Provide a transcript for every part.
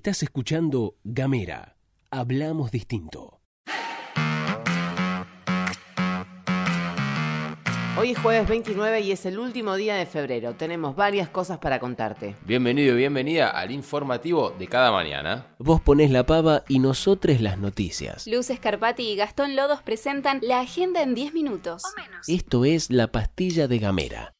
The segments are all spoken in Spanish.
Estás escuchando Gamera. Hablamos distinto. Hoy es jueves 29 y es el último día de febrero. Tenemos varias cosas para contarte. Bienvenido y bienvenida al informativo de cada mañana. Vos ponés la pava y nosotros las noticias. Luz Escarpati y Gastón Lodos presentan la agenda en 10 minutos. O menos. Esto es la pastilla de Gamera.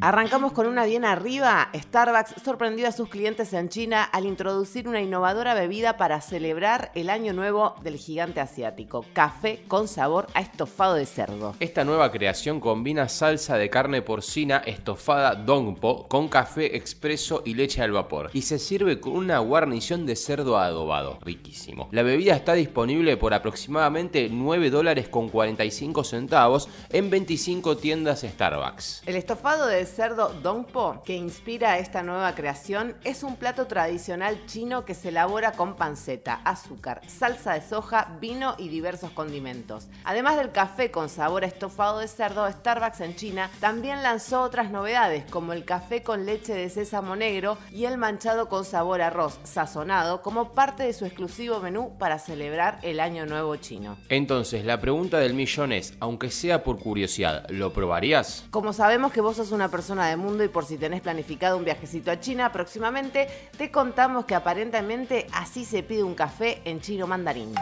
Arrancamos con una bien arriba. Starbucks sorprendió a sus clientes en China al introducir una innovadora bebida para celebrar el año nuevo del gigante asiático, café con sabor a estofado de cerdo. Esta nueva creación combina salsa de carne porcina estofada Dongpo con café expreso y leche al vapor y se sirve con una guarnición de cerdo adobado, riquísimo. La bebida está disponible por aproximadamente 9 dólares con 45 centavos en 25 tiendas Starbucks. El estofado de cerdo Dongpo, que inspira esta nueva creación, es un plato tradicional chino que se elabora con panceta, azúcar, salsa de soja, vino y diversos condimentos. Además del café con sabor a estofado de cerdo, Starbucks en China también lanzó otras novedades como el café con leche de sésamo negro y el manchado con sabor a arroz sazonado como parte de su exclusivo menú para celebrar el Año Nuevo chino. Entonces, la pregunta del millón es, aunque sea por curiosidad, ¿lo probarías? Como sabemos que vos sos una persona de mundo y por si tenés planificado un viajecito a China próximamente, te contamos que aparentemente así se pide un café en chino mandarín.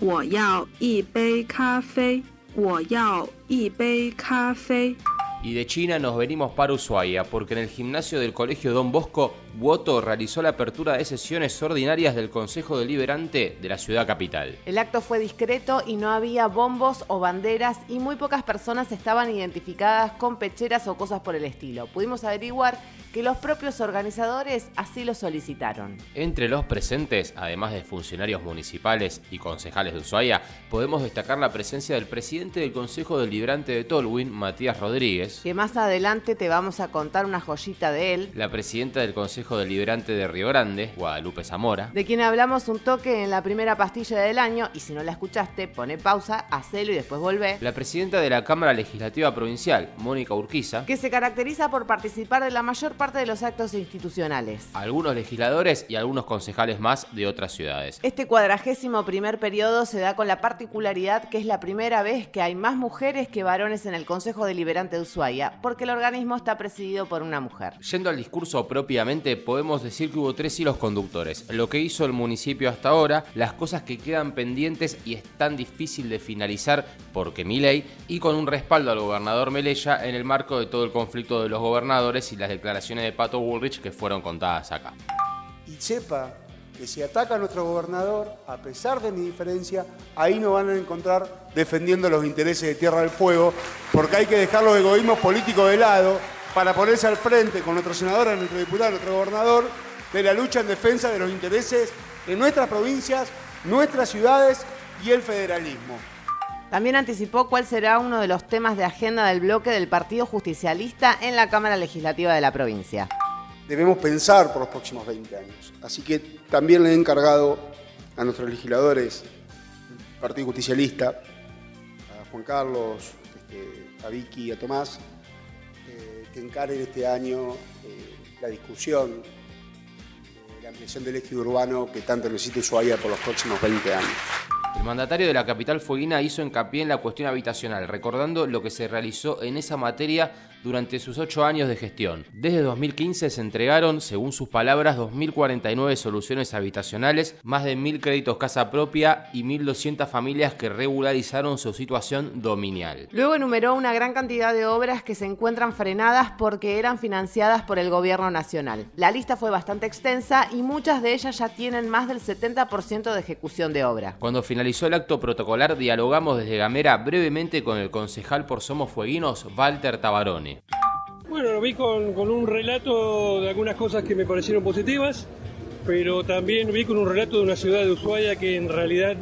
我要一杯咖啡。我要一杯咖啡。 Y de China nos venimos para Ushuaia, porque en el gimnasio del Colegio Don Bosco, Woto realizó la apertura de sesiones ordinarias del Consejo Deliberante de la ciudad capital. El acto fue discreto y no había bombos o banderas y muy pocas personas estaban identificadas con pecheras o cosas por el estilo. Pudimos averiguar que los propios organizadores así lo solicitaron. Entre los presentes, además de funcionarios municipales y concejales de Ushuaia, podemos destacar la presencia del presidente del Consejo Deliberante de Tolwyn, Matías Rodríguez, Que más adelante te vamos a contar una joyita de él, la presidenta del Consejo Deliberante de Río Grande, Guadalupe Zamora, de quien hablamos un toque en la primera pastilla del año y si no la escuchaste, pone pausa, hacelo y después volvé. la presidenta de la Cámara Legislativa Provincial, Mónica Urquiza, que se caracteriza por participar de la mayor parte de los actos institucionales. algunos legisladores y algunos concejales más de otras ciudades. Este cuadragésimo primer periodo se da con la particularidad que es la primera vez que hay más mujeres que varones en el Consejo Deliberante de Ushuaia, porque el organismo está presidido por una mujer. Yendo al discurso propiamente, podemos decir que hubo tres hilos conductores. Lo que hizo el municipio hasta ahora, las cosas que quedan pendientes y es tan difícil de finalizar porque mi ley, y con un respaldo al gobernador Melella en el marco de todo el conflicto de los gobernadores y las declaraciones de Pato Bullrich que fueron contadas acá. y sepa que si ataca a nuestro gobernador, a pesar de mi diferencia, ahí nos van a encontrar defendiendo los intereses de Tierra del Fuego, porque hay que dejar los egoísmos políticos de lado para ponerse al frente con nuestro senador, nuestro diputado, nuestro gobernador, de la lucha en defensa de los intereses de nuestras provincias, nuestras ciudades y el federalismo. También anticipó cuál será uno de los temas de agenda del bloque del Partido Justicialista en la Cámara Legislativa de la provincia. Debemos pensar por los próximos 20 años. Así que también le he encargado a nuestros legisladores, el Partido Justicialista, a Juan Carlos, este, a Vicky y a Tomás, encaren este año eh, la discusión de la ampliación del eje urbano que tanto necesita Ushuaia por los próximos 20 años. El mandatario de la capital fueguina hizo hincapié en la cuestión habitacional, recordando lo que se realizó en esa materia durante sus ocho años de gestión. Desde 2015 se entregaron, según sus palabras, 2.049 soluciones habitacionales, más de 1.000 créditos casa propia y 1.200 familias que regularizaron su situación dominial. Luego enumeró una gran cantidad de obras que se encuentran frenadas porque eran financiadas por el gobierno nacional. La lista fue bastante extensa y muchas de ellas ya tienen más del 70% de ejecución de obra. Cuando finalizó el acto protocolar, dialogamos desde Gamera brevemente con el concejal por Somos Fueguinos, Walter Bueno, lo vi con, con un relato de algunas cosas que me parecieron positivas, pero también vi con un relato de una ciudad de Ushuaia que en realidad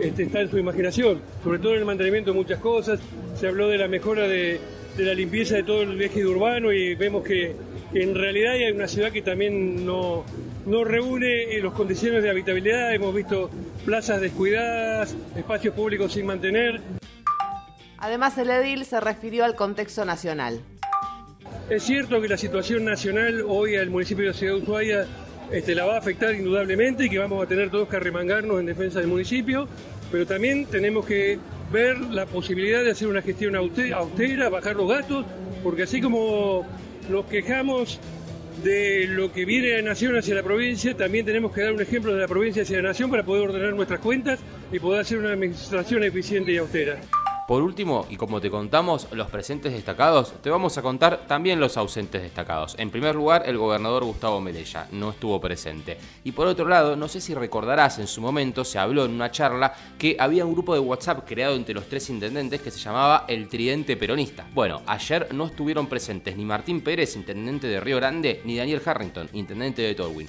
este, está en su imaginación, sobre todo en el mantenimiento de muchas cosas. Se habló de la mejora de, de la limpieza de todo el eje urbano y vemos que, que en realidad hay una ciudad que también no, no reúne eh, las condiciones de habitabilidad. Hemos visto plazas descuidadas, espacios públicos sin mantener. Además, el edil se refirió al contexto nacional. Es cierto que la situación nacional hoy al municipio de Ciudad Ushuaia este, la va a afectar indudablemente y que vamos a tener todos que arremangarnos en defensa del municipio, pero también tenemos que ver la posibilidad de hacer una gestión austera, bajar los gastos, porque así como nos quejamos de lo que viene de Nación hacia la provincia, también tenemos que dar un ejemplo de la provincia hacia la Nación para poder ordenar nuestras cuentas y poder hacer una administración eficiente y austera. Por último, y como te contamos los presentes destacados, te vamos a contar también los ausentes destacados. En primer lugar, el gobernador Gustavo Melella no estuvo presente. Y por otro lado, no sé si recordarás, en su momento se habló en una charla que había un grupo de WhatsApp creado entre los tres intendentes que se llamaba El Tridente Peronista. Bueno, ayer no estuvieron presentes ni Martín Pérez, intendente de Río Grande, ni Daniel Harrington, intendente de Tolwyn.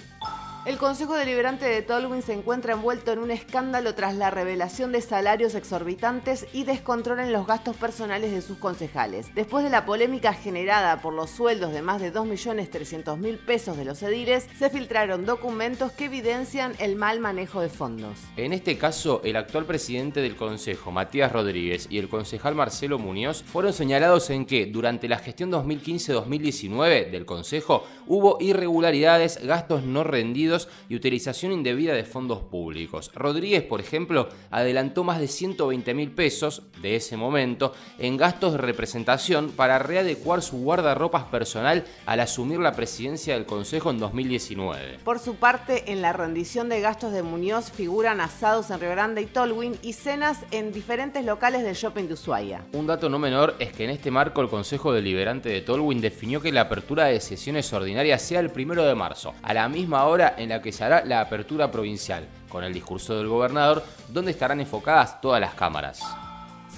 El Consejo Deliberante de Tolwyn se encuentra envuelto en un escándalo tras la revelación de salarios exorbitantes y descontrol en los gastos personales de sus concejales. Después de la polémica generada por los sueldos de más de 2.300.000 pesos de los ediles, se filtraron documentos que evidencian el mal manejo de fondos. En este caso, el actual presidente del Consejo, Matías Rodríguez, y el concejal Marcelo Muñoz fueron señalados en que durante la gestión 2015-2019 del Consejo hubo irregularidades, gastos no rendidos y utilización indebida de fondos públicos. Rodríguez, por ejemplo, adelantó más de 120 mil pesos de ese momento en gastos de representación para readecuar su guardarropas personal al asumir la presidencia del Consejo en 2019. Por su parte, en la rendición de gastos de Muñoz figuran asados en Río Grande y Tolwyn y cenas en diferentes locales del shopping de Ushuaia. Un dato no menor es que en este marco el Consejo Deliberante de Tolwyn definió que la apertura de sesiones ordinarias sea el primero de marzo, a la misma hora en la que se hará la apertura provincial, con el discurso del gobernador, donde estarán enfocadas todas las cámaras.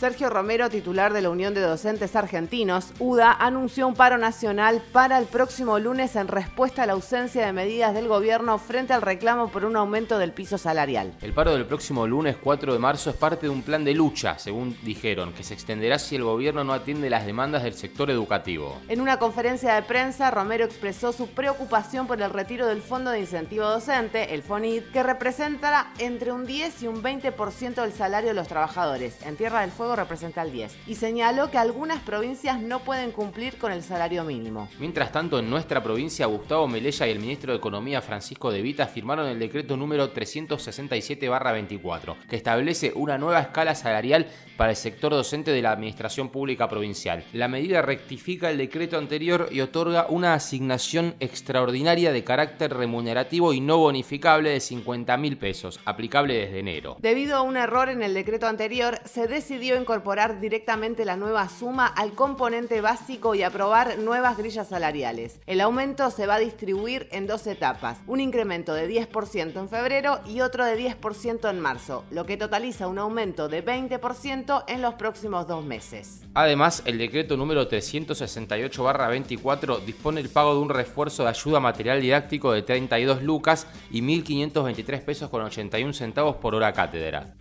Sergio Romero, titular de la Unión de Docentes Argentinos, UDA, anunció un paro nacional para el próximo lunes en respuesta a la ausencia de medidas del gobierno frente al reclamo por un aumento del piso salarial. El paro del próximo lunes 4 de marzo es parte de un plan de lucha, según dijeron, que se extenderá si el gobierno no atiende las demandas del sector educativo. En una conferencia de prensa, Romero expresó su preocupación por el retiro del Fondo de Incentivo Docente, el FONID, que representará entre un 10 y un 20% del salario de los trabajadores. En Tierra del Fuego representa el 10 y señaló que algunas provincias no pueden cumplir con el salario mínimo. Mientras tanto, en nuestra provincia, Gustavo Melella y el ministro de Economía Francisco De Vita firmaron el decreto número 367-24, que establece una nueva escala salarial para el sector docente de la Administración Pública Provincial. La medida rectifica el decreto anterior y otorga una asignación extraordinaria de carácter remunerativo y no bonificable de 50 mil pesos, aplicable desde enero. Debido a un error en el decreto anterior, se decidió incorporar directamente la nueva suma al componente básico y aprobar nuevas grillas salariales. El aumento se va a distribuir en dos etapas, un incremento de 10% en febrero y otro de 10% en marzo, lo que totaliza un aumento de 20% en los próximos dos meses. Además, el decreto número 368-24 dispone el pago de un refuerzo de ayuda material didáctico de 32 lucas y 1.523 pesos con 81 centavos por hora cátedra.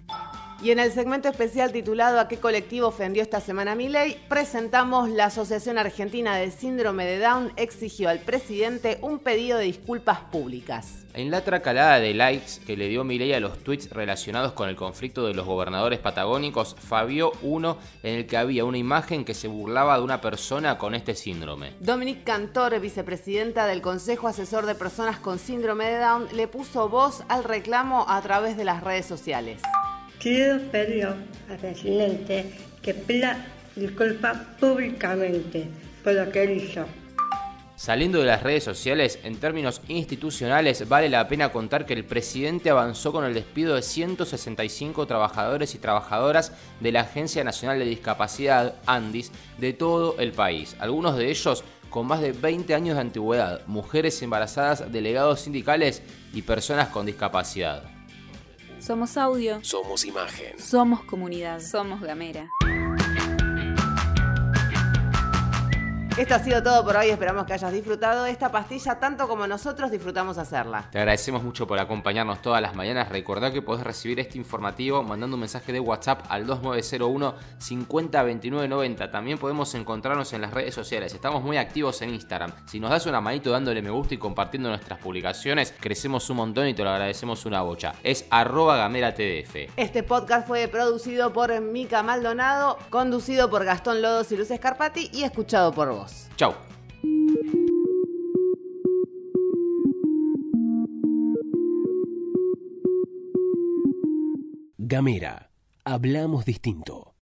Y en el segmento especial titulado ¿A qué colectivo ofendió esta semana mi ley? presentamos la Asociación Argentina de Síndrome de Down exigió al presidente un pedido de disculpas públicas. En la tracalada de likes que le dio Milei a los tweets relacionados con el conflicto de los gobernadores patagónicos, fabió uno en el que había una imagen que se burlaba de una persona con este síndrome. Dominique Cantor, vicepresidenta del Consejo Asesor de Personas con Síndrome de Down, le puso voz al reclamo a través de las redes sociales. Quiero pedir al presidente que pida disculpas públicamente por lo que hizo. Saliendo de las redes sociales, en términos institucionales, vale la pena contar que el presidente avanzó con el despido de 165 trabajadores y trabajadoras de la Agencia Nacional de Discapacidad, ANDIS, de todo el país. Algunos de ellos con más de 20 años de antigüedad, mujeres embarazadas, delegados sindicales y personas con discapacidad. Somos audio. Somos imagen. Somos comunidad. Somos gamera. Esto ha sido todo por hoy, esperamos que hayas disfrutado esta pastilla tanto como nosotros disfrutamos hacerla. Te agradecemos mucho por acompañarnos todas las mañanas. Recordá que podés recibir este informativo mandando un mensaje de WhatsApp al 2901 502990. También podemos encontrarnos en las redes sociales. Estamos muy activos en Instagram. Si nos das una manito dándole me gusta y compartiendo nuestras publicaciones, crecemos un montón y te lo agradecemos una bocha. Es arroba gamera TDF. Este podcast fue producido por Mica Maldonado, conducido por Gastón Lodos y Luz Escarpati y escuchado por vos. Chau. Gamera. Hablamos distinto.